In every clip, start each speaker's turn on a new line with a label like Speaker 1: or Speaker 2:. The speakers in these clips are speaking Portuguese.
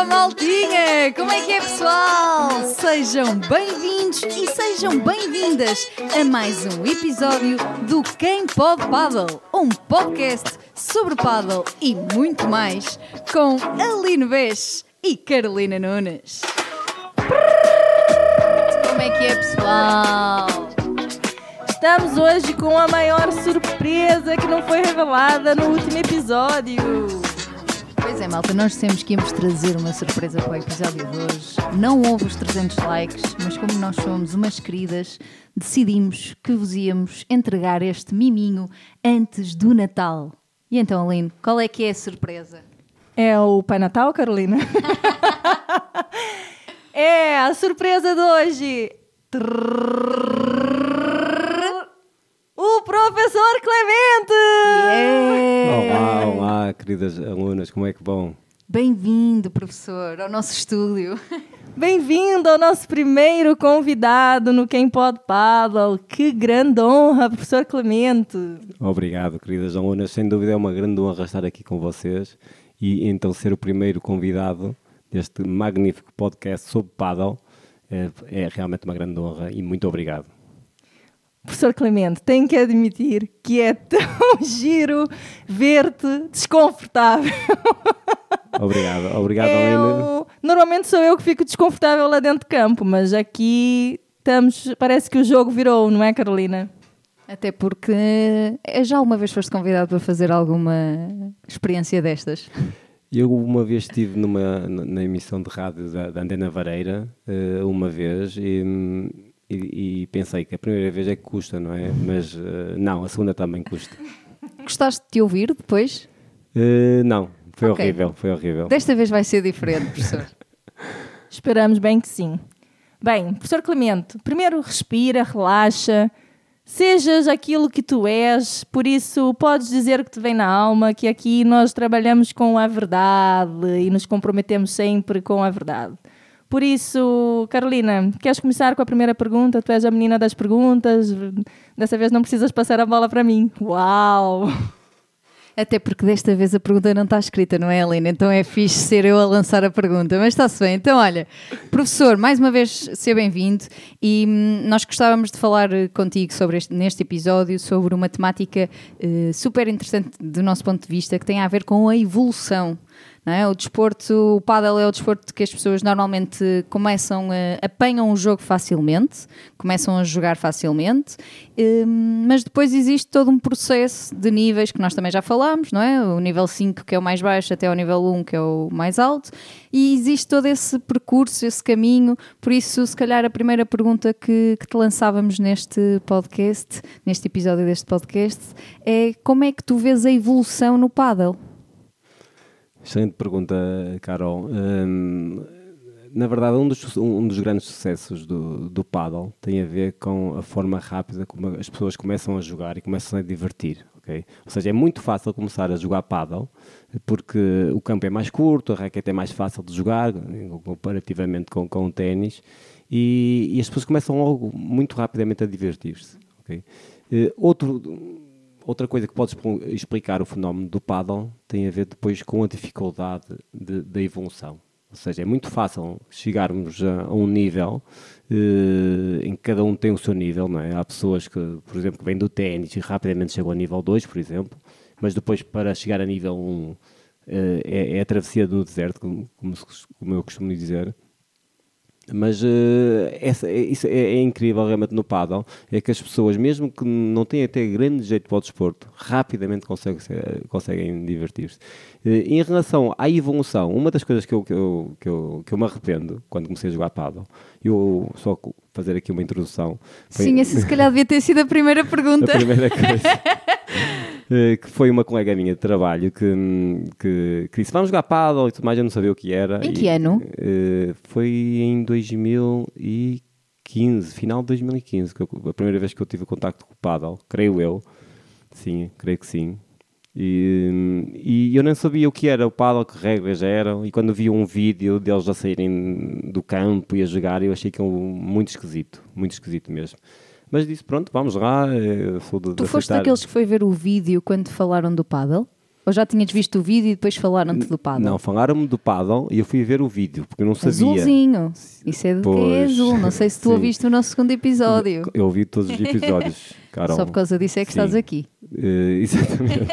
Speaker 1: Olá, maltinha! Como é que é, pessoal? Sejam bem-vindos e sejam bem-vindas a mais um episódio do Quem Pode Paddle, um podcast sobre paddle e muito mais, com Aline Bess e Carolina Nunes. Como é que é, pessoal?
Speaker 2: Estamos hoje com a maior surpresa que não foi revelada no último episódio.
Speaker 1: Pois é, malta, nós temos que íamos trazer uma surpresa para o episódio de hoje. Não houve os 300 likes, mas como nós somos umas queridas, decidimos que vos íamos entregar este miminho antes do Natal. E então, Aline, qual é que é a surpresa?
Speaker 2: É o Pai Natal, Carolina? é a surpresa de hoje. O professor Clemente!
Speaker 1: Yeah!
Speaker 3: Olá, olá, queridas alunas, como é que vão?
Speaker 1: Bem-vindo, professor, ao nosso estúdio.
Speaker 2: Bem-vindo ao nosso primeiro convidado no Quem Pode Paddle. Que grande honra, professor Clemente.
Speaker 3: Obrigado, queridas alunas. Sem dúvida é uma grande honra estar aqui com vocês e então ser o primeiro convidado deste magnífico podcast sobre paddle é, é realmente uma grande honra e muito obrigado.
Speaker 2: Professor Clemente, tenho que admitir que é tão giro ver-te desconfortável.
Speaker 3: Obrigado, obrigado.
Speaker 2: Eu, normalmente sou eu que fico desconfortável lá dentro de campo, mas aqui estamos. Parece que o jogo virou, não é, Carolina?
Speaker 1: Até porque eh, já uma vez foste convidado para fazer alguma experiência destas.
Speaker 3: Eu uma vez estive numa, na emissão de rádio da, da Antena Vareira, eh, uma vez, e, e- e pensei que a primeira vez é que custa, não é? Mas eh, não, a segunda também custa.
Speaker 1: Gostaste de te ouvir depois?
Speaker 3: Eh, não, foi
Speaker 1: Ok.
Speaker 3: horrível, foi horrível.
Speaker 1: Desta vez vai ser diferente, professor.
Speaker 2: Esperamos bem que sim. Bem, professor Clemente, primeiro respira, relaxa, sejas aquilo que tu és, por isso podes dizer o que te vem na alma, que aqui nós trabalhamos com a verdade e nos comprometemos sempre com a verdade. Por isso, Carolina, queres começar com a primeira pergunta? Tu és a menina das perguntas, dessa vez não precisas passar a bola para mim. Uau!
Speaker 1: Até porque desta vez a pergunta não está escrita, não é, Helena? Então é fixe ser eu a lançar a pergunta. Mas está-se bem. Então, olha, professor, mais uma vez, seja bem-vindo. E hum, nós gostávamos de falar contigo sobre este, neste episódio sobre uma temática eh, super interessante do nosso ponto de vista que tem a ver com a evolução. É? O desporto, o paddle é o desporto que as pessoas normalmente começam a, apanham o jogo facilmente, começam a jogar facilmente, hum, mas depois existe todo um processo de níveis que nós também já falámos, não é? O nível 5 que é o mais baixo até o nível 1 que é o mais alto, e existe todo esse percurso, esse caminho, por isso se calhar a primeira pergunta que, que te lançávamos neste podcast, neste episódio deste podcast, é como é que tu vês a evolução no paddle?
Speaker 3: Excelente pergunta, Carol. Hum, na verdade, um dos, um dos grandes sucessos do, do paddle tem a ver com a forma rápida como as pessoas começam a jogar e começam a divertir. ok? Ou seja, é muito fácil começar a jogar paddle porque o campo é mais curto, a raquete é mais fácil de jogar comparativamente com, com o ténis e, e as pessoas começam logo muito rapidamente a divertir-se. ok? Eh, outro, outra coisa que pode expl- explicar o fenómeno do paddle tem a ver depois com a dificuldade de- da evolução. Ou seja, é muito fácil chegarmos a, a um nível eh, em que cada um tem o seu nível, não é? Há pessoas que, por exemplo, que vêm do ténis e rapidamente chegam a nível 2, por exemplo, mas depois para chegar a nível 1 eh, é, é a travessia do deserto, como, como como eu costumo dizer. Mas eh, essa, é, isso é, é incrível realmente no paddle, é que as pessoas, mesmo que não tenham até grande jeito para o desporto, rapidamente conseguem, se- conseguem divertir-se. Eh, em relação à evolução, uma das coisas que eu, que, eu, que, eu, que eu me arrependo quando comecei a jogar paddle, eu só fazer aqui uma introdução. foi-
Speaker 1: Sim, essa se calhar devia ter sido a primeira pergunta.
Speaker 3: a primeira coisa. eh, que foi uma colega minha de trabalho que, hum, que, que disse: Vamos jogar paddle e tudo mais. Eu não sabia o que era.
Speaker 1: Em que
Speaker 3: E,
Speaker 1: ano?
Speaker 3: eh, foi em 2015, final de 2015, que eu- a primeira vez que eu tive contacto com o paddle, creio eu. Sim, creio que sim. E, hum, e eu nem sabia o que era o paddle, que regras eram, e quando vi um vídeo deles a saírem do campo e a jogar, eu achei que muito esquisito, muito esquisito mesmo. Mas disse, pronto, vamos lá. eu sou de,
Speaker 1: Tu foste
Speaker 3: aceitar.
Speaker 1: daqueles que foi ver o vídeo quando falaram do paddle? Ou já tinhas visto o vídeo e depois falaram-te do paddle?
Speaker 3: Não, falaram-me do paddle e eu fui ver o vídeo, porque eu não sabia.
Speaker 1: Azulzinho. Isso é de que é
Speaker 3: Pois,
Speaker 1: azul. Não sei se tu ouviste o nosso segundo episódio.
Speaker 3: Eu ouvi todos os episódios, Carol.
Speaker 1: Só por causa disso é que
Speaker 3: Sim.
Speaker 1: estás aqui.
Speaker 3: Eh, exatamente.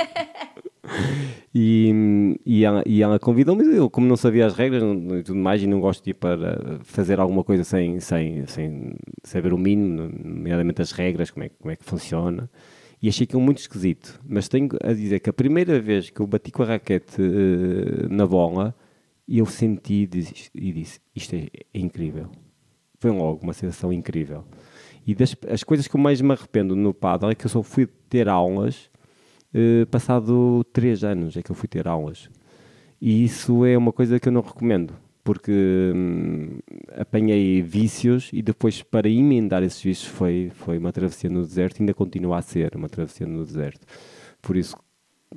Speaker 3: E, e ela, e ela convidou-me, eu como não sabia as regras e tudo mais, e não gosto de ir para fazer alguma coisa sem, sem, sem saber o mínimo, nomeadamente as regras, como é, como é que funciona, e achei aquilo muito esquisito. Mas tenho a dizer que a primeira vez que eu bati com a raquete eh, na bola, eu senti e disse isto é, é incrível. Foi logo uma sensação incrível. E das as coisas que eu mais me arrependo no paddle é que eu só fui ter aulas eh, passado três anos é que eu fui ter aulas. E isso é uma coisa que eu não recomendo, porque hum, apanhei vícios e depois para emendar esses vícios foi, foi uma travessia no deserto e ainda continua a ser uma travessia no deserto. Por isso,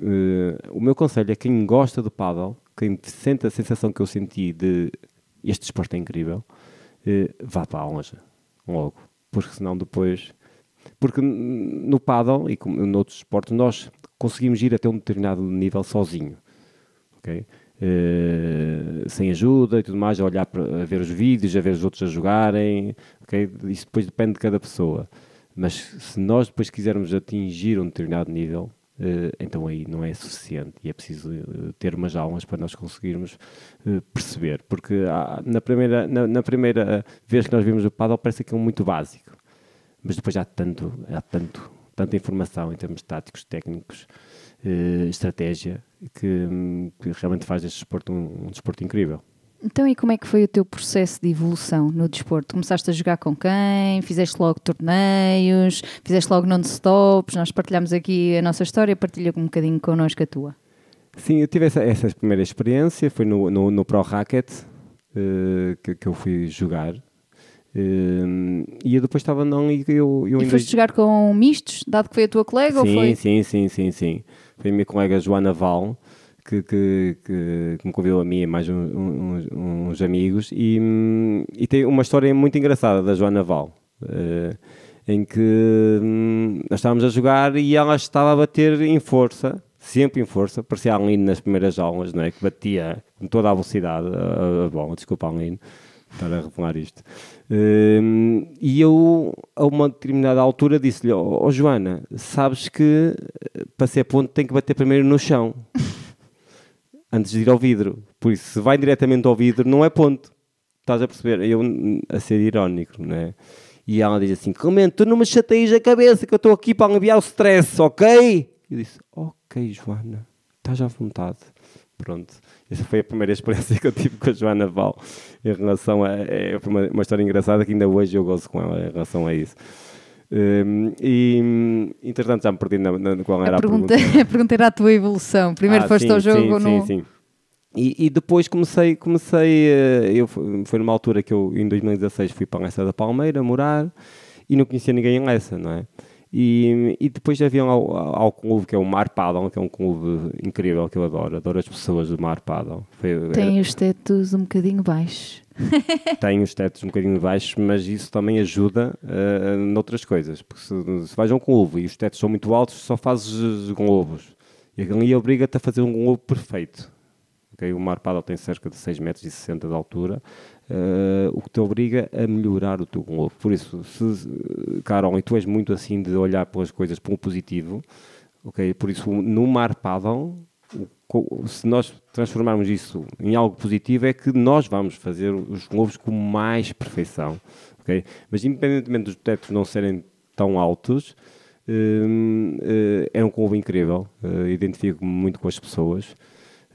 Speaker 3: eh, o meu conselho é quem gosta do paddle, quem sente a sensação que eu senti de este desporto é incrível, eh, vá para a aulas logo, porque senão depois porque no paddle e como noutros esportes nós conseguimos ir até um determinado nível sozinho, ok? Eh, sem ajuda e tudo mais, a olhar para a ver os vídeos, a ver os outros a jogarem, ok? Isso depois depende de cada pessoa. Mas se nós depois quisermos atingir um determinado nível, eh, então aí não é suficiente e é preciso eh, ter umas aulas para nós conseguirmos perceber. Porque há- na, primeira, na, na primeira vez que nós vimos o paddle parece que é muito básico mas depois há tanto, há tanto, tanta informação em termos táticos, técnicos, eh, estratégia, que, que realmente faz este desporto um, um desporto incrível.
Speaker 1: Então, e como é que foi o teu processo de evolução no desporto? Começaste a jogar com quem? Fizeste logo torneios? Fizeste logo non-stops? Nós partilhamos aqui a nossa história, partilha um bocadinho connosco a tua.
Speaker 3: Sim, eu tive essa, essa primeira experiência, foi no, no, no Pro Racket eh, que, que eu fui jogar. Eh, e eu depois estava não e eu, eu
Speaker 1: E
Speaker 3: ainda-
Speaker 1: foste jogar com mistos, dado que foi a tua colega ou
Speaker 3: sim,
Speaker 1: foi?
Speaker 3: sim, sim, sim, sim. Foi a minha colega Joana Val que, que, que, que me convidou a mim e mais um- um- uns, amigos e, hum, e tem uma história muito engraçada da Joana Val. eh, em que hum, nós estávamos a jogar e ela estava a bater em força, sempre em força, parecia a Aline nas primeiras aulas, não é? que batia com toda a velocidade a, a bola, desculpa Aline, estar a revelar isto. Hum, e eu, a uma determinada altura, disse-lhe: Ó Joana, sabes que eh, para ser ponto tem que bater primeiro no chão antes de ir ao vidro. Por isso, se vai diretamente ao vidro, não é ponto. Estás a perceber? Eu a ser irónico, não é? E ela diz assim: Clemente, tu não me chateias a cabeça que eu estou aqui para aliviar o stress, ok? Eu disse: Ok, Joana, estás à vontade. Pronto, essa foi a primeira experiência que eu tive com a Joana Val em relação a. É foi uma, uma história engraçada que ainda hoje eu gozo com ela em relação a isso. Hum, e, entretanto, já me perdi na, na, qual era
Speaker 1: A
Speaker 3: a
Speaker 1: pergunta,
Speaker 3: pergunta.
Speaker 1: a pergunta era a tua evolução. Primeiro
Speaker 3: Ah,
Speaker 1: foste
Speaker 3: sim,
Speaker 1: ao jogo
Speaker 3: sim,
Speaker 1: ou no...
Speaker 3: Sim, sim. E, e depois comecei, comecei eh, eu, foi numa altura que eu, em 2016, fui para a Leça da Palmeira morar e não conhecia ninguém em Leça, não é? E, e depois havia ao, ao clube que é o Mar Paddle, que é um clube incrível que eu adoro, adoro as pessoas do Mar Paddle. Foi,
Speaker 1: Tem os tetos um bocadinho baixos.
Speaker 3: tem os tetos um bocadinho baixos, mas isso também ajuda uh, noutras coisas. Porque se, se vais a um globo e os tetos são muito altos, só fazes os globos. E ali obriga-te a fazer um globo perfeito. Ok? O mar paddle tem cerca de 6,60 metros de altura, uh, o que te obriga a melhorar o teu globo. Por isso, se, Carol, e tu és muito assim de olhar pelas coisas para um positivo, ok? Por isso, no mar paddle, se nós transformarmos isso em algo positivo, é que nós vamos fazer os globos com mais perfeição. ok? Mas, independentemente dos tetos não serem tão altos, hum, eh, é um globo incrível. Identifico-me muito com as pessoas.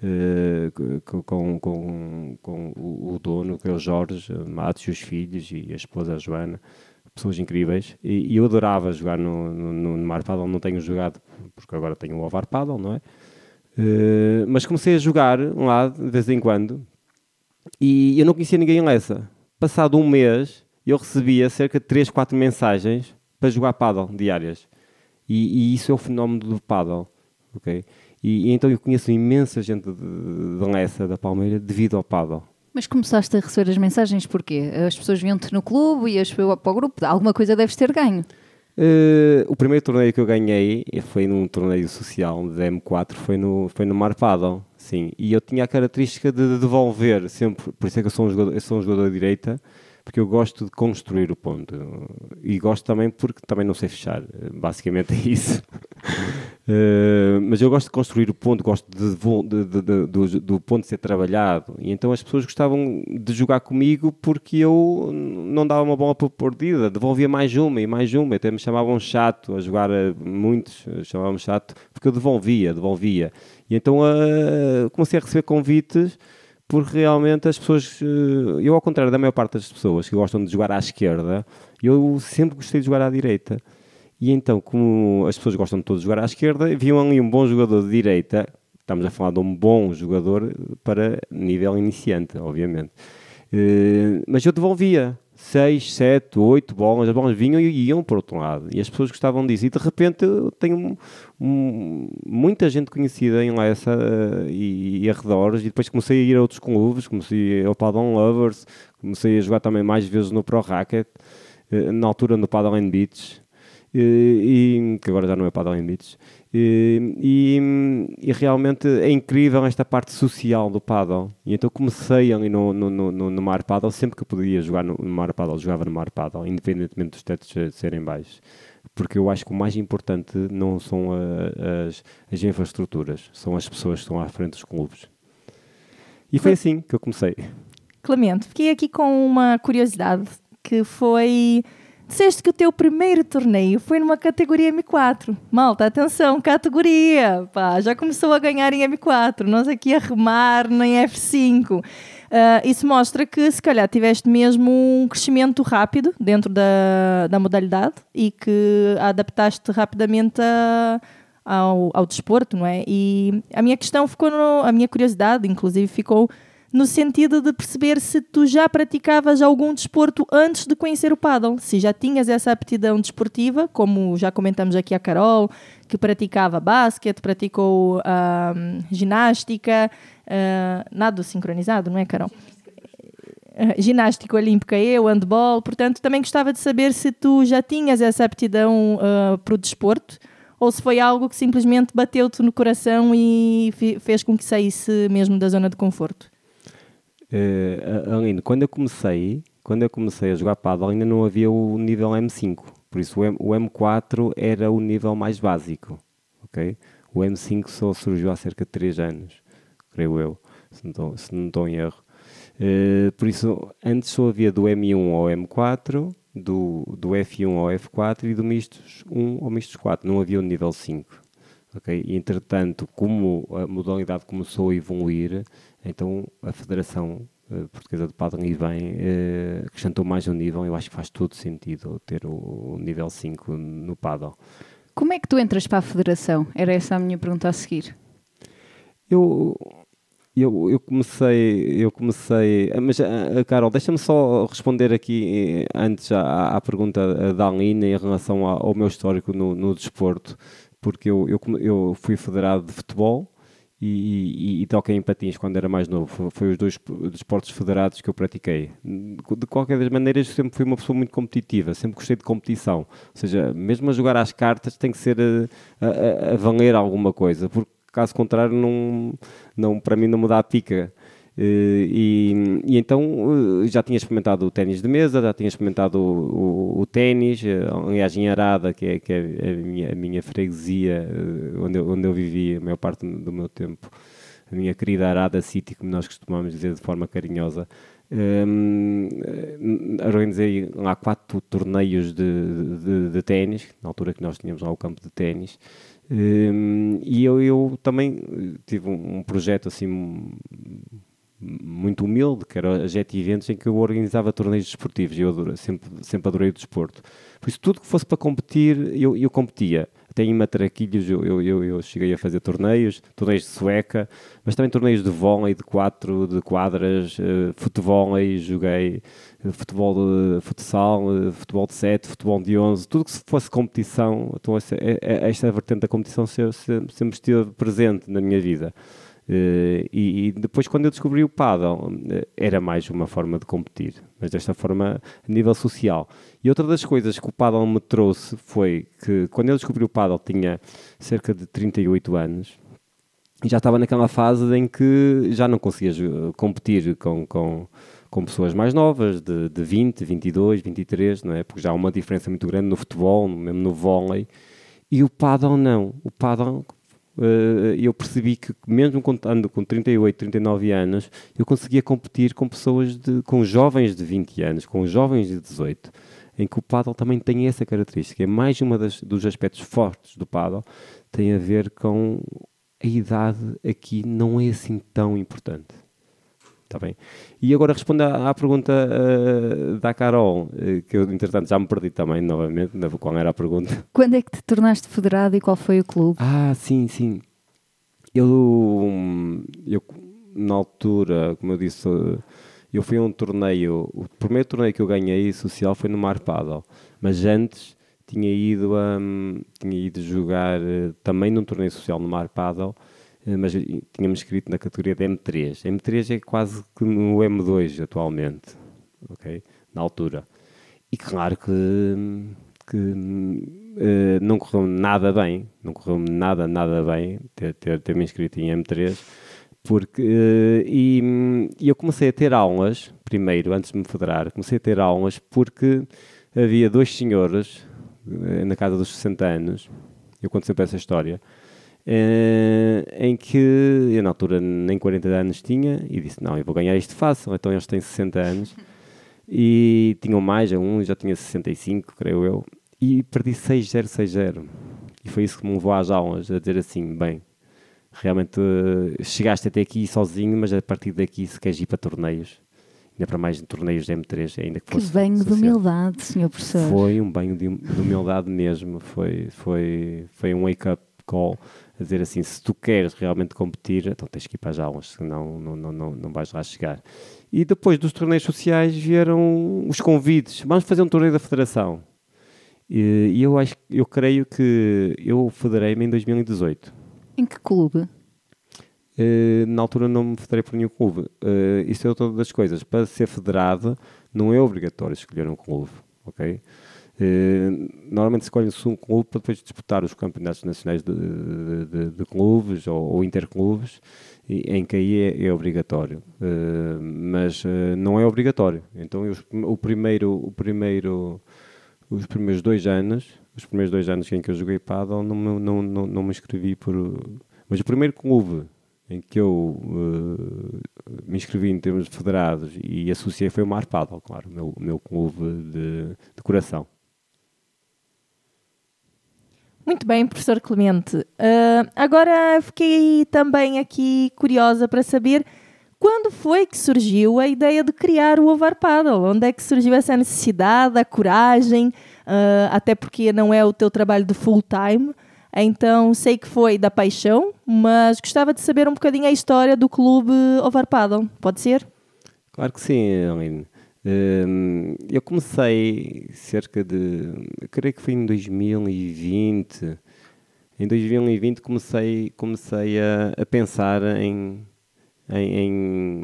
Speaker 3: Eh, com, com, com, o dono, que é o Jorge Matos os filhos e a esposa a Joana, pessoas incríveis. E, e eu adorava jogar no, no, no Mar Paddle, não tenho jogado porque agora tenho o Ovar Paddle, não é? Eh, mas comecei a jogar lá de vez em quando e eu não conhecia ninguém em Lessa. Passado um mês, eu recebia cerca de 3, 4 mensagens para jogar paddle diárias. E, e isso é o fenómeno do paddle. ok? E, e então eu conheço imensa gente de, de Lessa, da Palmeira, devido ao paddle.
Speaker 1: Mas começaste a receber as mensagens porquê? As pessoas viam-te no clube e as para o grupo. Alguma coisa deves ter ganho.
Speaker 3: Uh, o primeiro torneio que eu ganhei foi num torneio social de M4, foi no, foi no Mar Paddle, sim. E eu tinha a característica de devolver sempre, por isso é que eu sou um jogador, eu sou um jogador de direita, porque eu gosto de construir o ponto. E gosto também porque também não sei fechar. Basicamente é isso. uh, mas eu gosto de construir o ponto, gosto de, de, de, do, do ponto ser trabalhado. E então as pessoas gostavam de jogar comigo porque eu não dava uma bola por perdida, devolvia mais uma e mais uma. Até me chamavam chato a jogar, muitos chamavam chato, porque eu devolvia, devolvia. E então uh, comecei a receber convites porque realmente as pessoas, eh, eu ao contrário da maior parte das pessoas que gostam de jogar à esquerda, eu sempre gostei de jogar à direita. E então, como as pessoas gostam de todos jogar à esquerda, viam ali um bom jogador de direita, estamos a falar de um bom jogador para nível iniciante, obviamente. Eh, mas eu devolvia, 6, 7, 8 bolas, as bolas vinham e iam para outro lado. E as pessoas gostavam disso. E de repente eu tenho um, muita gente conhecida em Lessa uh, e, e arredores. E depois comecei a ir a outros clubes, comecei ao Paddle Lovers, comecei a jogar também mais vezes no Pro Racket, uh, na altura no Paddle and Beach. E, que agora já não é Paddle and Beach. E, e, realmente é incrível esta parte social do paddle. E então comecei ali no, no, no, no mar paddle, sempre que podia jogar no, no mar paddle, jogava no mar paddle, independentemente dos tetos serem baixos. Porque eu acho que o mais importante não são a, as, as infraestruturas, são as pessoas que estão à frente dos clubes. E foi assim que eu comecei.
Speaker 2: Clemente, fiquei aqui com uma curiosidade que foi Disseste que o teu primeiro torneio foi numa categoria M4. Malta, atenção, categoria! Pá, já começou a ganhar em M4. Nós aqui a remar em F5. Uh, isso mostra que se calhar tiveste mesmo um crescimento rápido dentro da, da modalidade e que adaptaste rapidamente a, ao, ao desporto, não é? E a minha questão ficou, no, a minha curiosidade, inclusive, ficou no sentido de perceber se tu já praticavas algum desporto antes de conhecer o paddle, se já tinhas essa aptidão desportiva, como já comentamos aqui a Carol, que praticava basquete, praticou uh, ginástica, uh, nado sincronizado, não é, Carol? Uh, ginástica olímpica, eu, handball, portanto, também gostava de saber se tu já tinhas essa aptidão uh, para o desporto ou se foi algo que simplesmente bateu-te no coração e fez com que saísse mesmo da zona de conforto.
Speaker 3: Uh, Aline, quando eu comecei, quando eu comecei a jogar paddle ainda não havia o nível M5, por isso o, M, o M4 era o nível mais básico, ok? O M5 só surgiu há cerca de 3 anos, creio eu, se não estou, se não estou em erro. Uh, por isso, antes só havia do M1 ao M4, do, do F1 ao F4 e do mistos 1 ao mistos 4, não havia o nível 5. Okay? E, entretanto, como a modalidade começou a evoluir, então a Federação uh, Portuguesa de Paddle e bem uh, acrescentou mais um nível. Eu acho que faz todo sentido ter o, o nível 5 no paddle.
Speaker 1: Como é que tu entras para a Federação? Era essa a minha pergunta a seguir.
Speaker 3: Eu, eu, eu comecei, eu comecei, mas uh, Carol, deixa-me só responder aqui antes à, à pergunta da Aline em relação ao, ao meu histórico no, no desporto porque eu, eu, eu fui federado de futebol e, e, e toquei em patins quando era mais novo. Foi os dois desportos federados que eu pratiquei. De qualquer das maneiras, sempre fui uma pessoa muito competitiva, sempre gostei de competição. Ou seja, mesmo a jogar às cartas tem que ser a, a, a valer alguma coisa, porque caso contrário, não, não, para mim não me dá a pica. Eh, e, e, então eh, já tinha experimentado o ténis de mesa, já tinha experimentado o, o, o ténis, eh, aliás em Arada, que é, que é a, minha, a minha freguesia, onde eu, onde eu vivi a maior parte do meu tempo, a minha querida Arada City, como nós costumamos dizer de forma carinhosa. Um, organizei lá quatro torneios de, de, de ténis, na altura que nós tínhamos lá o campo de ténis, um, e eu, eu, também tive um, um projeto assim muito humilde, que era a Jet Eventos, em que eu organizava torneios desportivos eu adorei, sempre, sempre adorei o desporto. Por isso, tudo que fosse para competir, eu, eu competia. Até em matraquilhos eu, eu, eu, eu, cheguei a fazer torneios, torneios de sueca, mas também torneios de vôlei, de quatro, de quadras, uh, futebol, joguei uh, futebol de futsal, uh, futebol de sete, futebol de onze, tudo que fosse competição, então essa, esta vertente da competição sempre, sempre esteve presente na minha vida. Uh, e, e, depois, quando eu descobri o paddle, uh, era mais uma forma de competir, mas desta forma a nível social. E outra das coisas que o paddle me trouxe foi que, quando eu descobri o paddle, tinha cerca de 38 anos e já estava naquela fase em que já não conseguias competir com, com, com pessoas mais novas, de, de 20, 22, 23, não é? porque já há uma diferença muito grande no futebol, mesmo no vôlei. E o paddle não. O paddle eu percebi que mesmo contando com 38, 39 anos, eu conseguia competir com pessoas, de, com jovens de 20 anos, com jovens de 18, em que o paddle também tem essa característica. É mais um dos aspectos fortes do paddle, tem a ver com a idade aqui não é assim tão importante. Está bem? E agora respondo à, à pergunta uh, da Carol, uh, que eu, entretanto, já me perdi também, novamente, qual era a pergunta.
Speaker 1: Quando é que te tornaste federado e qual foi o clube?
Speaker 3: Ah, sim, sim. Eu, eu na altura, como eu disse, eu fui a um torneio, o primeiro torneio que eu ganhei social foi no Mar Paddle, mas antes tinha ido, a, tinha ido jogar uh, também num torneio social no Mar Paddle, eh, mas tínhamos escrito na categoria de M3. M3 é quase que no M2 atualmente, ok? Na altura. E claro que, que uh, não correu nada bem, não correu nada, nada bem ter, ter, ter me inscrito em M3, porque, uh, e, e, eu comecei a ter aulas, primeiro, antes de me federar, comecei a ter aulas porque havia dois senhores, na casa dos 60 anos, eu conto sempre essa história, Uh, em que eu na altura nem 40 anos tinha e disse, não, eu vou ganhar isto fácil, então eles têm 60 anos. E tinham mais, um já tinha 65, creio eu, e perdi 6-0, 6-0 e foi isso que me levou às aulas, a dizer assim, bem, realmente uh, chegaste até aqui sozinho, mas a partir daqui se queres ir para torneios, ainda para mais torneios de M3, ainda que fosse...
Speaker 1: Que banho social. de humildade, senhor professor.
Speaker 3: Foi um banho de, de humildade mesmo, foi, foi, foi um wake-up call a dizer assim, se tu queres realmente competir, então tens que ir para as aulas, senão não, não, não, não vais lá chegar. E depois dos torneios sociais vieram os convites, vamos fazer um torneio da federação. E, e eu acho, eu creio que eu federei-me em 2018.
Speaker 1: Em que clube?
Speaker 3: Uh, na altura não me federei por nenhum clube. Uh, isso é outra das coisas. Para ser federado, não é obrigatório escolher um clube, ok? Eh, normalmente escolhe-se um clube para depois disputar os campeonatos nacionais de, de, de, clubes ou, ou interclubes, em que aí é, é obrigatório. Uh, mas uh, não é obrigatório. Então eu, o primeiro, o primeiro, os primeiros dois anos, os primeiros dois anos em que eu joguei paddle, não, não, não, não me inscrevi por. Mas o primeiro clube em que eu uh, me inscrevi em termos federados e associei foi o Mar Paddle, claro, o meu, meu clube de, de coração.
Speaker 2: Muito bem, professor Clemente. Uh, agora fiquei também aqui curiosa para saber quando foi que surgiu a ideia de criar o Ovar Paddle? Onde é que surgiu essa necessidade, a coragem? Uh, até porque não é o teu trabalho de full time. Então sei que foi da paixão, mas gostava de saber um bocadinho a história do clube Ovar Paddle. Pode ser?
Speaker 3: Claro que sim, Aline. Hum, eu comecei cerca de, creio que foi em 2020. Em 2020 comecei, comecei a, a pensar em, em,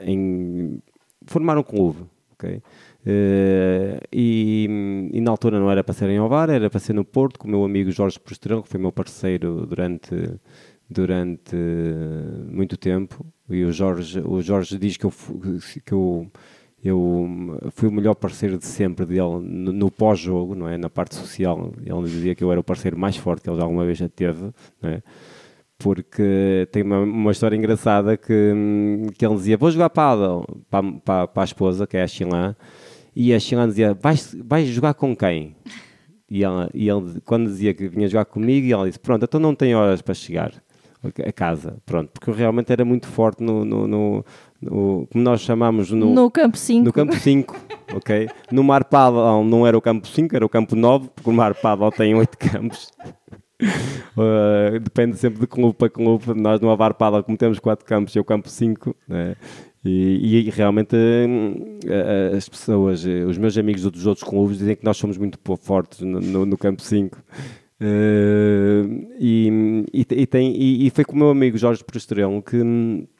Speaker 3: em, formar um clube. Okay? Uh, e, e, na altura não era para ser em Ovar, era para ser no Porto, com o meu amigo Jorge Prostrão, que foi meu parceiro durante, durante muito tempo. E o Jorge, o Jorge diz que eu, que eu eu fui o melhor parceiro de sempre dele no, no pós-jogo, não é? Na parte social, ele dizia que eu era o parceiro mais forte que ele alguma vez já teve, não é? Porque tem uma, uma história engraçada que, que ele dizia: Vou jogar para, para, para a esposa, que é a Xilã, e a Xilã dizia: Vais, vais jogar com quem? E, ela, e ele, quando dizia que vinha jogar comigo, e ela disse: Pronto, então não tem horas para chegar a casa, pronto, porque eu realmente era muito forte no, no, no, no como nós chamamos no,
Speaker 2: no campo 5.
Speaker 3: No campo 5, ok? No Mar Paddle não era o campo 5, era o campo 9, porque o Mar Paddle tem 8 campos. Uh, depende sempre de clube para clube. Nós no Avar Paddle, como temos 4 campos, é o campo 5, né? E, e, realmente uh, as pessoas, os meus amigos dos outros clubes dizem que nós somos muito fortes no, no, no campo 5 Uh, e, e, tem, e, foi com o meu amigo Jorge Prostrão que, que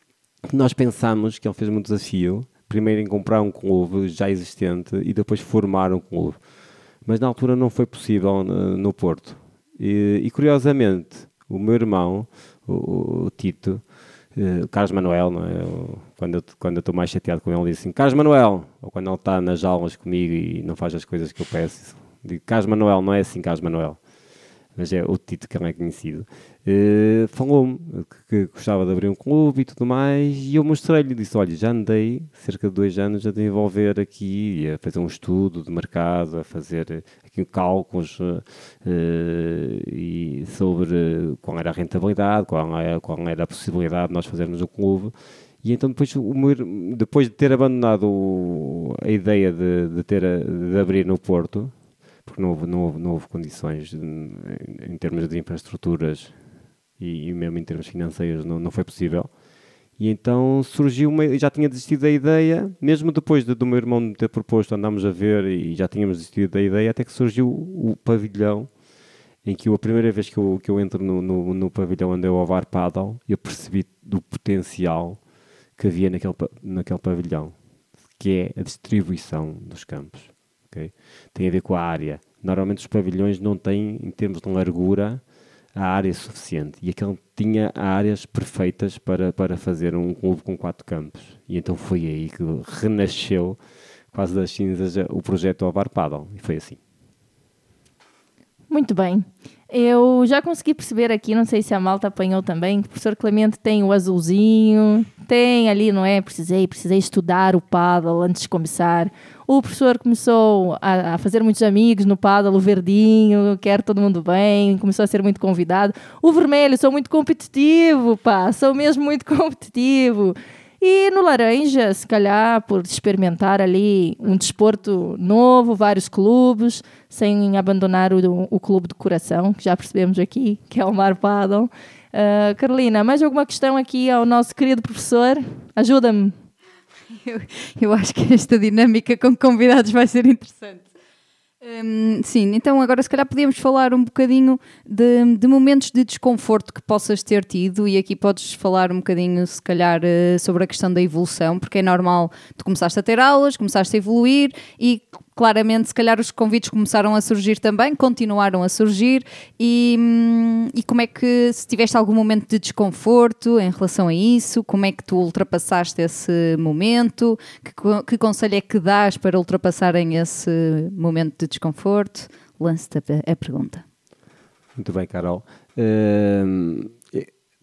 Speaker 3: nós pensámos que ele fez um desafio primeiro em comprar um clube já existente e depois formar um clube. Mas na altura não foi possível no, no Porto. E, e, curiosamente, o meu irmão, o, o Tito, eh, Carlos Manuel, é? Eu, quando, eu, quando eu estou mais chateado com ele, ele diz assim: Carlos Manuel, ou quando ele está nas aulas comigo e não faz as coisas que eu peço, digo: Carlos Manuel, não é assim, Carlos Manuel mas é o Tito que não é conhecido, uh, falou-me que, que, gostava de abrir um clube e tudo mais, e eu mostrei-lhe, disse, olha, já andei cerca de dois anos a desenvolver aqui, a fazer um estudo de mercado, a fazer aqui cálculos uh, e sobre qual era a rentabilidade, qual era, qual era a possibilidade de nós fazermos o clube, e então depois, depois de ter abandonado a ideia de, de, ter, de abrir no Porto, porque não houve, não houve, não houve condições de, em, termos de infraestruturas e, e, mesmo em termos financeiros não, não foi possível. E então surgiu uma. Já tinha desistido da ideia, mesmo depois de, do meu irmão me ter proposto, andámos a ver e já tínhamos desistido da ideia, até que surgiu o, pavilhão, em que eu, a primeira vez que eu, que eu entro no, no, no pavilhão onde é o VAR Paddle, eu percebi do potencial que havia naquele, naquele pavilhão, que é a distribuição dos campos. Okay? Tem a ver com a área. Normalmente os pavilhões não têm, em termos de largura, a área suficiente. E aquele tinha áreas perfeitas para, para fazer um clube com quatro campos. E então foi aí que renasceu, quase das cinzas, o projeto Ovar Paddle. E foi assim.
Speaker 2: Muito bem. Eu já consegui perceber aqui, não sei se a malta apanhou também, que o professor Clemente tem o azulzinho, tem ali, não é? Precisei, precisei estudar o paddle antes de começar. O professor começou a, a fazer muitos amigos no paddle, o verdinho, quer todo mundo bem, começou a ser muito convidado. O vermelho, sou muito competitivo, pá, sou mesmo muito competitivo. E no laranja, se calhar, por experimentar ali um desporto novo, vários clubes, sem abandonar o, o clube de coração, que já percebemos aqui, que é o Mar Paddle. Uh, Carolina, mais alguma questão aqui ao nosso querido professor? Ajuda-me.
Speaker 1: Eu, eu acho que esta dinâmica com convidados vai ser interessante. Hum, sim, então agora se calhar podíamos falar um bocadinho de, de, momentos de desconforto que possas ter tido e aqui podes falar um bocadinho se calhar eh, sobre a questão da evolução, porque é normal, tu começaste a ter aulas, começaste a evoluir e claramente, se calhar os convites começaram a surgir também, continuaram a surgir. E, hum, e como é que, se tiveste algum momento de desconforto em relação a isso, como é que tu ultrapassaste esse momento? Que, que conselho é que dás para ultrapassarem esse momento de desconforto? Lance-te a, a, pergunta.
Speaker 3: Muito bem, Carol. Uh,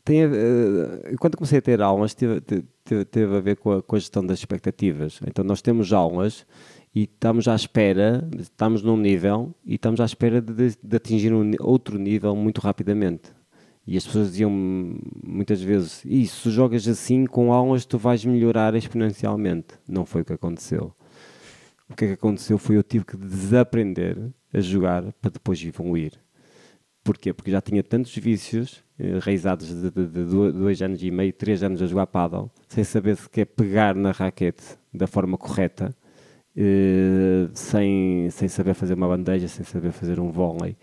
Speaker 3: tem, uh, quando comecei a ter aulas, teve, teve, teve a ver com a, com a gestão das expectativas. Então, nós temos aulas e estamos à espera, estamos num nível e estamos à espera de, de atingir um outro nível muito rapidamente. E as pessoas diziam muitas vezes: Isso, se jogas assim com aulas, tu vais melhorar exponencialmente. Não foi o que aconteceu. O que é que aconteceu foi eu tive que desaprender a jogar para depois evoluir. Porquê? Porque já tinha tantos vícios, eh, raizados de, de, de, dois anos e meio, três anos a jogar paddle, sem saber se quer pegar na raquete da forma correta, uh, sem, sem saber fazer uma bandeja, sem saber fazer um vôlei.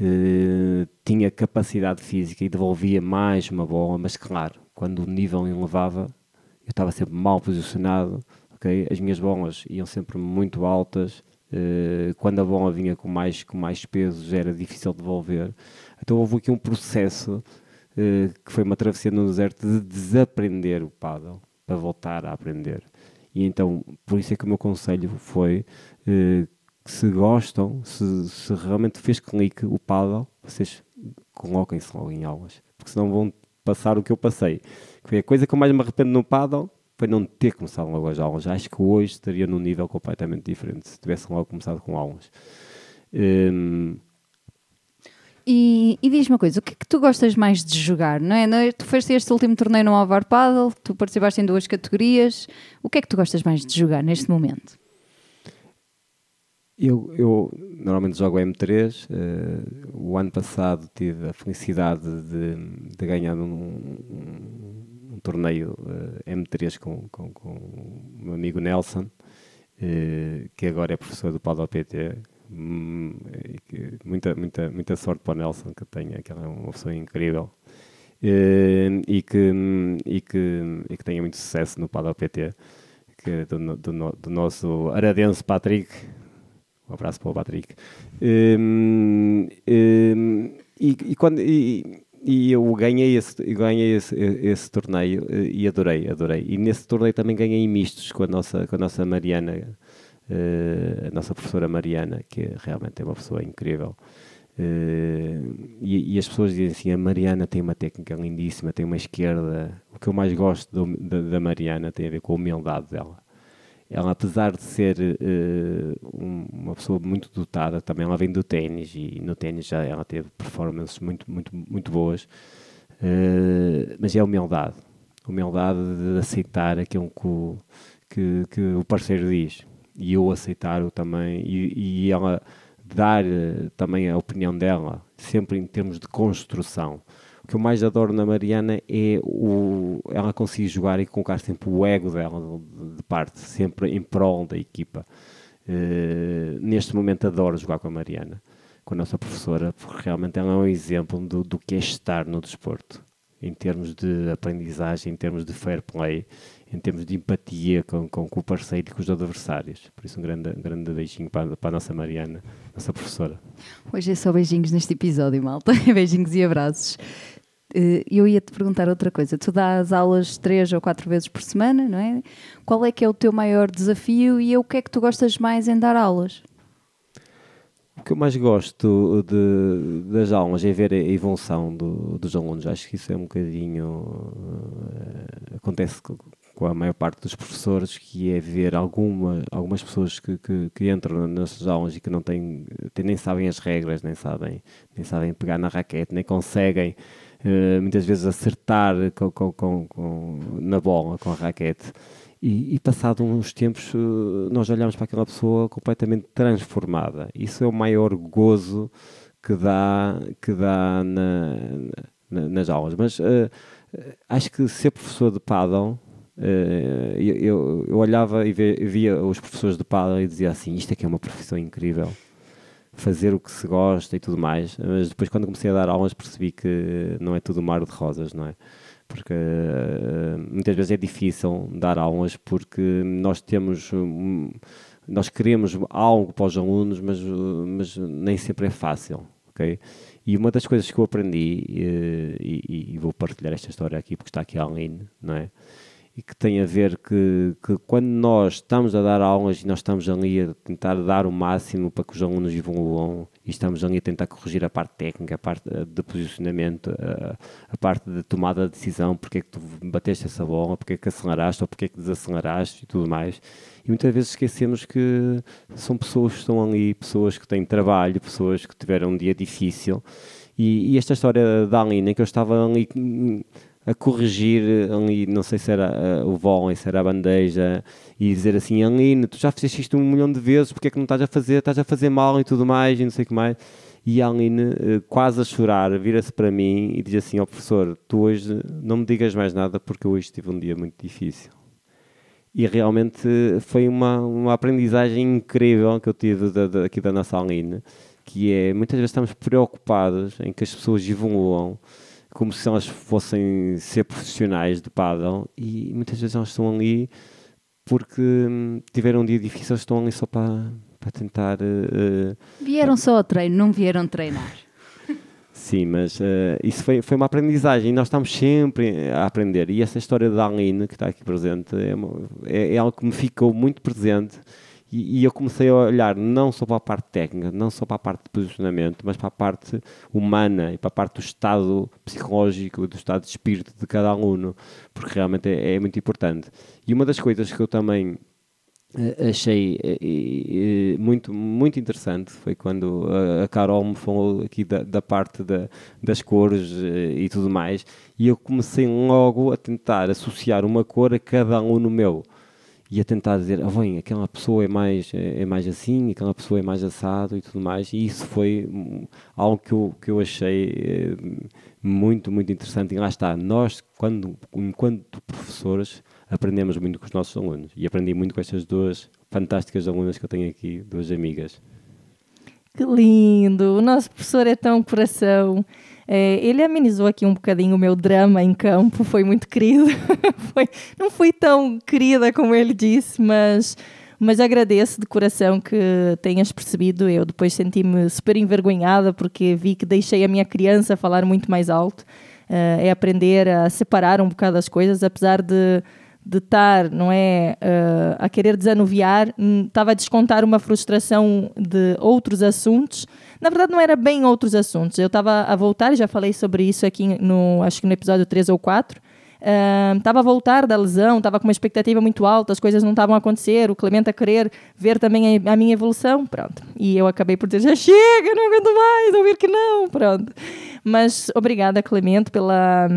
Speaker 3: Uh, tinha capacidade física e devolvia mais uma bola, mas claro, quando o nível elevava, eu estava sempre mal posicionado, okay? as minhas bolas iam sempre muito altas, uh, quando a bola vinha com mais, com mais peso era difícil devolver. Então houve aqui um processo que foi uma travessia no deserto de desaprender o paddle para voltar a aprender. E então, por isso é que o meu conselho foi eh, se gostam, se, se, realmente fez clique o paddle, vocês coloquem-se logo em aulas, porque senão vão passar o que eu passei. Que foi a coisa que eu mais me arrependo no paddle, foi não ter começado logo as aulas. Acho que hoje estaria num nível completamente diferente se tivesse logo começado com aulas. Um,
Speaker 1: e, e diz-me uma coisa, o que é que tu gostas mais de jogar? Não é? É? Tu foste este último torneio no Alvar Paddle, tu participaste em duas categorias. O que é que tu gostas mais de jogar neste momento?
Speaker 3: Eu, eu normalmente jogo M3. Uh, eh, o ano passado tive a felicidade de, de ganhar um, um, um torneio uh, eh, M3 com, com, com, o meu amigo Nelson, uh, que agora é professor do Paddle PT muita, muita, muita sorte para o Nelson, que tenha, que é uma pessoa incrível. E, e, que, e, que, e que tenha muito sucesso no Padel PT, que, do, do, do nosso aradense Patrick. Um abraço para o Patrick. E, e, e quando. E, e eu ganhei esse, ganhei esse, esse torneio e adorei, adorei. E nesse torneio também ganhei mistos com a nossa, com a nossa Mariana, a nossa professora Mariana, que realmente é uma pessoa incrível. Uh, e, e, as pessoas dizem assim: a Mariana tem uma técnica lindíssima, tem uma esquerda. O que eu mais gosto do, da, da, Mariana tem a ver com a humildade dela. Ela, apesar de ser uh, uma pessoa muito dotada, também ela vem do ténis e no ténis já ela teve performances muito, muito, muito boas. Uh, mas é a humildade. Humildade de aceitar aquilo que o, que, que o parceiro diz e eu aceitar-o também e, e ela dar uh, também a opinião dela, sempre em termos de construção. O que eu mais adoro na Mariana é o, ela conseguir jogar e colocar sempre o ego dela de, de parte, sempre em prol da equipa. Uh, neste momento adoro jogar com a Mariana, com a nossa professora, porque realmente ela é um exemplo do, do que é estar no desporto, em termos de aprendizagem, em termos de fair play em termos de empatia com, com, com, o parceiro e com os adversários. Por isso, um grande, um grande beijinho para, para a nossa Mariana, nossa professora.
Speaker 1: Hoje é só beijinhos neste episódio, malta. beijinhos e abraços. Eh, eu ia te perguntar outra coisa. Tu dás aulas três ou quatro vezes por semana, não é? Qual é que é o teu maior desafio e o que é que tu gostas mais em dar aulas?
Speaker 3: O que eu mais gosto de, das aulas é ver a evolução do, dos alunos. Acho que isso é um bocadinho. Uh, acontece com a maior parte dos professores, que é ver alguma, algumas pessoas que, que, que entram nas aulas e que não têm, nem sabem as regras, nem sabem, nem sabem pegar na raquete, nem conseguem uh, muitas vezes acertar com, com, com, com, na bola com a raquete. E, e passado uns tempos, uh, nós olhamos para aquela pessoa completamente transformada. Isso é o maior gozo que dá, que dá na, na, nas aulas. Mas uh, acho que ser professor de paddle eu, eu, olhava e via os professores de paddle e dizia assim: isto é que é uma profissão incrível, fazer o que se gosta e tudo mais. Mas depois, quando comecei a dar aulas, percebi que não é tudo mar de rosas, não é? Porque uh, muitas vezes é difícil dar aulas porque nós temos. Um, nós queremos algo para os alunos, mas, mas nem sempre é fácil, ok? E uma das coisas que eu aprendi, uh, e, e, vou partilhar esta história aqui porque está aqui a Aline, não é? E que tem a ver que, que, quando nós estamos a dar aulas e nós estamos ali a tentar dar o máximo para que os alunos evoluam e estamos ali a tentar corrigir a parte técnica, a parte de posicionamento, a, a parte de tomada de decisão, porque é que tu bateste essa bola, porque é que aceleraste ou porque é que desaceleraste e tudo mais. E muitas vezes esquecemos que são pessoas que estão ali, pessoas que têm trabalho, pessoas que tiveram um dia difícil. E, e esta história da Aline, em que eu estava ali a corrigir ali, não sei se era uh, o vôlei, se era a bandeja, e dizer assim, Aline, tu já fizeste isto um milhão de vezes, porque é que não estás a fazer? Estás a fazer mal e tudo mais, e não sei o que mais. E a Aline, uh, quase a chorar, vira-se para mim e diz assim, ó oh, professor, tu hoje não me digas mais nada porque hoje tive um dia muito difícil. E realmente foi uma, uma aprendizagem incrível que eu tive da, da, aqui da nossa Aline, que é, muitas vezes estamos preocupados em que as pessoas evoluam, como se elas fossem ser profissionais de paddle e muitas vezes elas estão ali porque hum, tiveram um dia difícil, estão ali só para, para tentar. Uh,
Speaker 1: vieram só ao treino, não vieram treinar.
Speaker 3: Sim, mas uh, isso foi, foi uma aprendizagem e nós estamos sempre a aprender. E essa história da Aline, que está aqui presente, é, é, é algo que me ficou muito presente e, e, eu comecei a olhar não só para a parte técnica, não só para a parte de posicionamento, mas para a parte humana e para a parte do estado psicológico, do estado de espírito de cada aluno, porque realmente é, é muito importante. E uma das coisas que eu também eh, achei eh, eh, muito, muito interessante foi quando a Carol me falou aqui da, da parte da, das cores e tudo mais, e eu comecei logo a tentar associar uma cor a cada aluno meu e a tentar dizer, ah, bem, aquela pessoa é mais, é, mais assim, aquela pessoa é mais assado e tudo mais, e isso foi algo que eu, que eu achei eh, muito, muito interessante. E lá está, nós, quando, enquanto professores, aprendemos muito com os nossos alunos, e aprendi muito com estas duas fantásticas alunas que eu tenho aqui, duas amigas.
Speaker 2: Que lindo! O nosso professor é tão coração. É, ele amenizou aqui um bocadinho o meu drama em campo, foi muito querido. foi, não fui tão querida como ele disse, mas, mas agradeço de coração que tenhas percebido. Eu depois senti-me super envergonhada porque vi que deixei a minha criança falar muito mais alto. Uh, é aprender a separar um bocado as coisas, apesar de estar, não é, uh, a querer desanuviar, estava a descontar uma frustração de outros assuntos. Na verdade, não era bem outros assuntos. Eu estava a voltar, já falei sobre isso aqui no, acho que no episódio 3 ou 4. Estava uh, a voltar da lesão, estava com uma expectativa muito alta, as coisas não estavam a acontecer, o Clemente a querer ver também a, a, minha evolução, pronto. E eu acabei por dizer, já chega, não aguento mais, ouvir que não, pronto. Mas obrigada, Clemente, pela,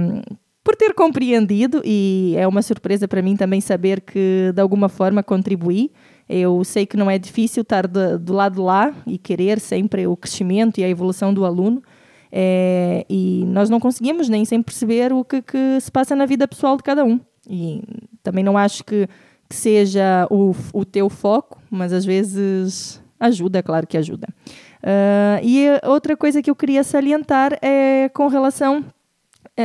Speaker 2: por ter compreendido e é uma surpresa para mim também saber que de alguma forma contribuí. Eu sei que não é difícil estar do, do lado lá e querer sempre o crescimento e a evolução do aluno. É, e nós não conseguimos nem sempre perceber o que, que, se passa na vida pessoal de cada um. E também não acho que, que seja o, o teu foco, mas às vezes ajuda, claro que ajuda. Uh, e outra coisa que eu queria salientar é com relação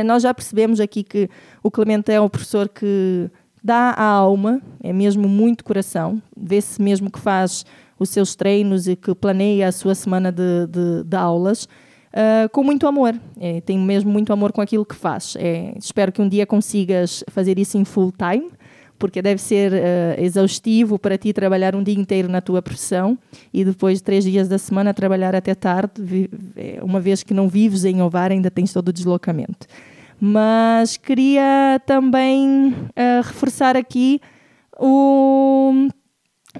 Speaker 2: nós já percebemos aqui que o Clemente é um professor que dá a alma, é mesmo muito coração, vê-se mesmo que faz os seus treinos e que planeia a sua semana de, de, de aulas uh, com muito amor. É, tem mesmo muito amor com aquilo que faz. É, espero que um dia consigas fazer isso em full time porque deve ser uh, exaustivo para ti trabalhar um dia inteiro na tua profissão e depois três dias da semana trabalhar até tarde, eh, uma vez que não vives em Ovar, ainda tens todo o deslocamento. Mas queria também uh, reforçar aqui o,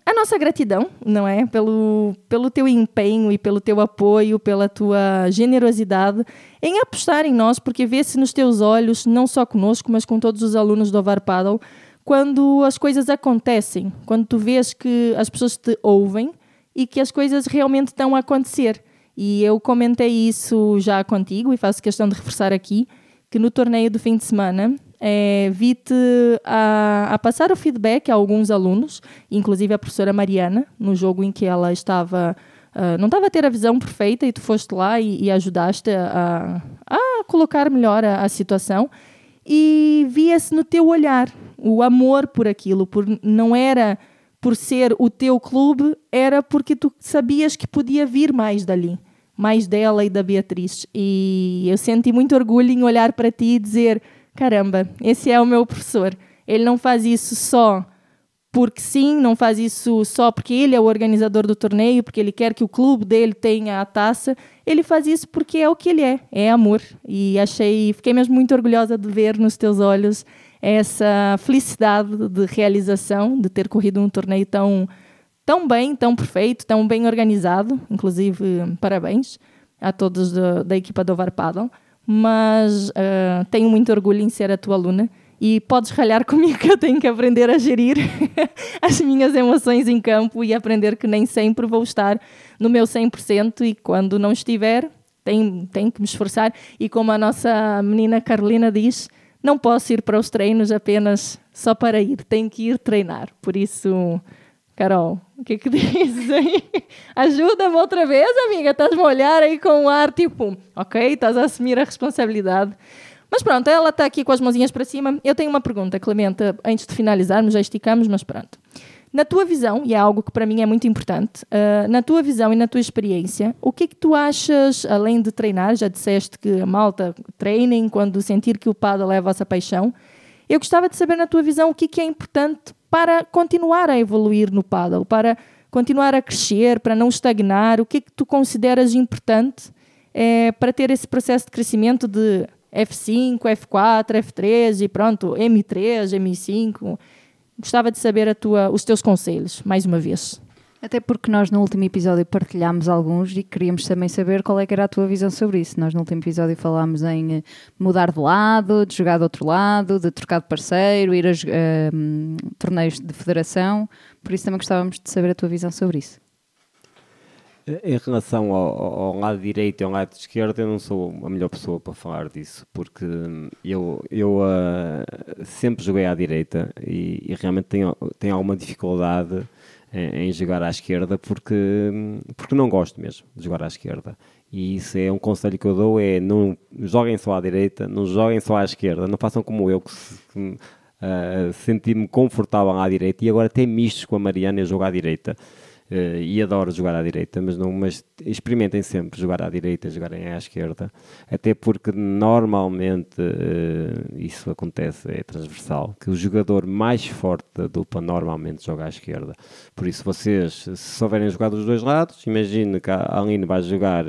Speaker 2: a nossa gratidão, não é? Pelo, pelo teu empenho e pelo teu apoio, pela tua generosidade em apostar em nós, porque vê-se nos teus olhos, não só conosco, mas com todos os alunos do Ovar Paddle, quando as coisas acontecem, quando tu vês que as pessoas te ouvem e que as coisas realmente estão a acontecer. E eu comentei isso já contigo e faço questão de reforçar aqui que no torneio do fim de semana é, vi-te a, a, passar o feedback a alguns alunos, inclusive a professora Mariana, no jogo em que ela estava. Uh, não estava a ter a visão perfeita e tu foste lá e, e ajudaste a, a, colocar melhor a, a situação e via-se no teu olhar o amor por aquilo, por não era por ser o teu clube, era porque tu sabias que podia vir mais dali, mais dela e da Beatriz. E eu senti muito orgulho em olhar para ti e dizer: caramba, esse é o meu professor. Ele não faz isso só porque sim, não faz isso só porque ele é o organizador do torneio, porque ele quer que o clube dele tenha a taça. Ele faz isso porque é o que ele é, é amor. E achei, fiquei mesmo muito orgulhosa de ver nos teus olhos essa felicidade de realização, de ter corrido um torneio tão, tão bem, tão perfeito, tão bem organizado. Inclusive, parabéns a todos da, equipa do Ovar Paddle. Mas uh, tenho muito orgulho em ser a tua aluna e podes ralhar comigo que eu tenho que aprender a gerir as minhas emoções em campo e aprender que nem sempre vou estar no meu 100% e quando não estiver, tenho, tenho que me esforçar. E como a nossa menina Carolina diz, não posso ir para os treinos apenas só para ir, tenho que ir treinar. Por isso, Carol, o que é que dizes aí? Ajuda-me outra vez, amiga. Estás-me a olhar aí com um ar tipo, ok, estás a assumir a responsabilidade. Mas pronto, ela está aqui com as mãozinhas para cima. Eu tenho uma pergunta, Clemente, antes de finalizarmos, já esticamos, mas pronto. Na tua visão, e é algo que para mim é muito importante, uh, na tua visão e na tua experiência, o que é que tu achas, além de treinar, já disseste que a malta treinem quando sentir que o paddle é a vossa paixão, eu gostava de saber na tua visão o que, é que é importante para continuar a evoluir no paddle, para continuar a crescer, para não estagnar, o que é que tu consideras importante é, para ter esse processo de crescimento de F5, F4, F3 e pronto, M3, M5. Gostava de saber tua, os teus conselhos, mais uma vez.
Speaker 1: Até porque nós no último episódio partilhámos alguns e queríamos também saber qual é que era a tua visão sobre isso. Nós no último episódio falámos em eh, mudar de lado, de jogar do outro lado, de trocar de parceiro, ir a uh, torneios de federação. Por isso também gostávamos de saber a tua visão sobre isso.
Speaker 3: Em relação ao, ao, lado direito e ao lado esquerdo, eu não sou a melhor pessoa para falar disso, porque eu, eu uh, sempre joguei à direita e, e, realmente tenho, tenho alguma dificuldade em, em jogar à esquerda porque, porque não gosto mesmo de jogar à esquerda. E isso é um conselho que eu dou: é não joguem só à direita, não joguem só à esquerda, não façam como eu, que, que uh, senti-me confortável à direita e agora até mistos com a Mariana e jogo à direita. Uh, e adoro jogar à direita, mas, não, mas experimentem sempre jogar à direita, jogarem à esquerda, até porque normalmente uh, isso acontece, é transversal, que o jogador mais forte da dupla normalmente joga à esquerda. Por isso, vocês, se souberem jogar dos dois lados, imagine que a Aline vai jogar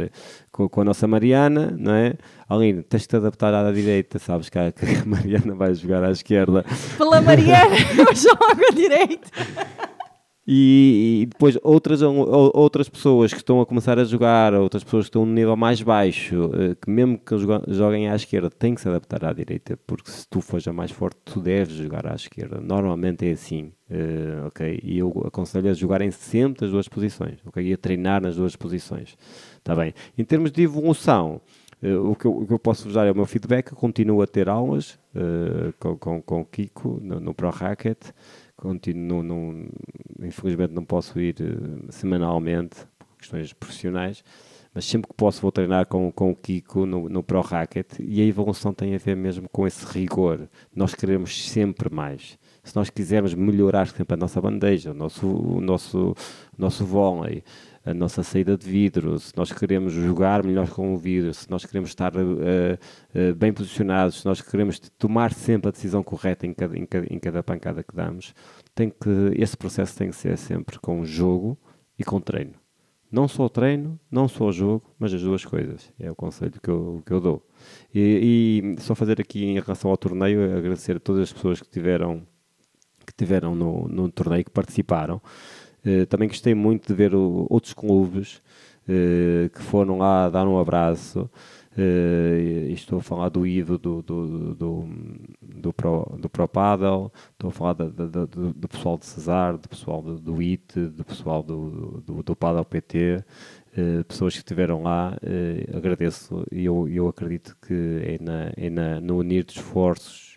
Speaker 3: com, com, a nossa Mariana, não é? Aline, tens de te adaptar à direita, sabes que a, que a Mariana vai jogar à esquerda.
Speaker 2: Pela Mariana, eu jogo à direita.
Speaker 3: E, e, depois outras, outras pessoas que estão a começar a jogar, outras pessoas que estão no nível mais baixo, eh, que mesmo que joguem à esquerda, têm que se adaptar à direita, porque se tu fores a mais forte, tu deves jogar à esquerda. Normalmente é assim, uh, ok? E eu aconselho a jogarem sempre as duas posições, ok? E a treinar nas duas posições, está bem? Em termos de evolução, Uh, o, que eu, o, que eu, posso vos dar é o meu feedback. continuo a ter aulas uh, com, com, com o Kiko no, no Pro Racket continuo, não, infelizmente não posso ir uh, semanalmente por questões profissionais, mas sempre que posso vou treinar com, com o Kiko no, no Pro Racket e a evolução tem a ver mesmo com esse rigor. Nós queremos sempre mais. Se nós quisermos melhorar sempre a nossa bandeja, o nosso, o nosso, o nosso vôlei, a nossa saída de vidro, se nós queremos jogar melhor com o vidro, se nós queremos estar uh, uh, bem posicionados, se nós queremos tomar sempre a decisão correta em cada, em cada, em cada pancada que damos, tem que, esse processo tem que ser sempre com jogo e com treino. Não só o treino, não só o jogo, mas as duas coisas. É o conselho que eu, que eu dou. E, e só fazer aqui em relação ao torneio, agradecer a todas as pessoas que tiveram, que tiveram no, no torneio, que participaram. Eh, também gostei muito de ver o, outros clubes uh, que foram lá dar um abraço. Uh, estou a falar do Ido do, do, do, do, Pro, do Pro estou a falar do, do, do, pessoal de Cesar, do pessoal do, do IT, do pessoal do, do, do Paddle PT, uh, pessoas que estiveram lá, uh, agradeço e eu, eu acredito que é, na, é na, no unir de esforços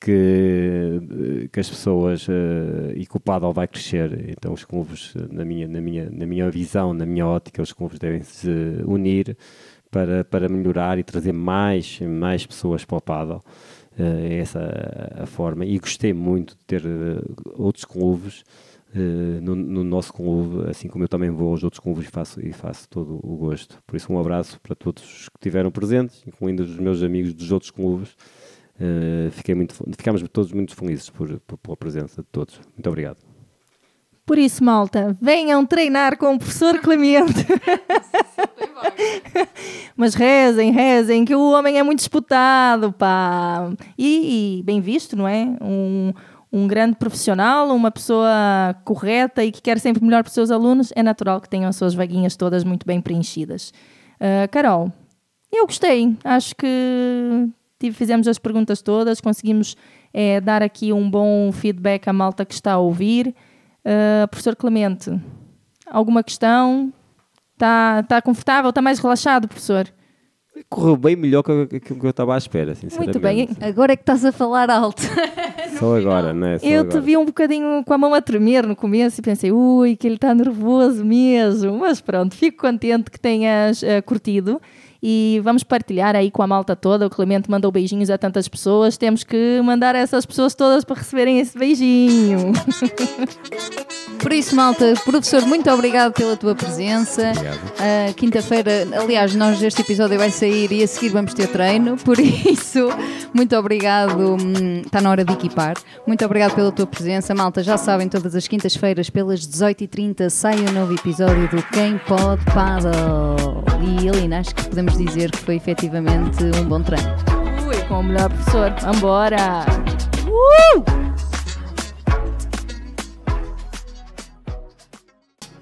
Speaker 3: que, que as pessoas uh, e que o paddle vai crescer. Então os clubes, na minha, na minha, na minha visão, na minha ótica, os clubes devem se unir para, para melhorar e trazer mais, mais pessoas para o paddle. É essa a, forma. E gostei muito de ter outros clubes uh, no, no, nosso clube, assim como eu também vou aos outros clubes e faço, e faço todo o gosto. Por isso, um abraço para todos que estiveram presentes, incluindo os meus amigos dos outros clubes. Uh, fiquei muito, ficámos todos muito felizes por, por, pela presença de todos. Muito obrigado.
Speaker 2: Por isso, malta, venham treinar com o professor Clemente. Mas rezem, rezem, que o homem é muito disputado, pá. E, e bem visto, não é? Um, um grande profissional, uma pessoa correta e que quer sempre melhor para os seus alunos, é natural que tenham as suas vaguinhas todas muito bem preenchidas. Uh, Carol, eu gostei. Acho que fizemos as perguntas todas, conseguimos é, dar aqui um bom feedback à malta que está a ouvir. Uh, professor Clemente, alguma questão? Está tá confortável? Está mais relaxado, professor?
Speaker 3: Correu bem melhor que o que eu estava à espera, sinceramente.
Speaker 2: Muito bem.
Speaker 1: Agora é que estás a falar alto.
Speaker 3: Só agora, não é? Só
Speaker 2: eu
Speaker 3: agora.
Speaker 2: te vi um bocadinho com a mão a tremer no começo e pensei, ui, que ele está nervoso mesmo. Mas pronto, fico contente que tenhas uh, curtido e vamos partilhar aí com a malta toda. O Clemente mandou beijinhos a tantas pessoas, temos que mandar essas pessoas todas para receberem esse beijinho.
Speaker 1: Por isso, malta, professor, muito obrigado pela tua presença.
Speaker 3: Uh,
Speaker 1: Quinta-feira, aliás, nós este episódio vai sair e a seguir vamos ter treino, por isso, muito obrigado. Hum, está na hora de equipar. Muito obrigado pela tua presença, malta. Já sabem, todas as quintas-feiras, pelas 18h30, sai um novo episódio do Quem Pode Paddle. E Alina, acho que podemos dizer que foi efetivamente um bom treino.
Speaker 2: Ui, com o melhor professor. Vambora! Uh!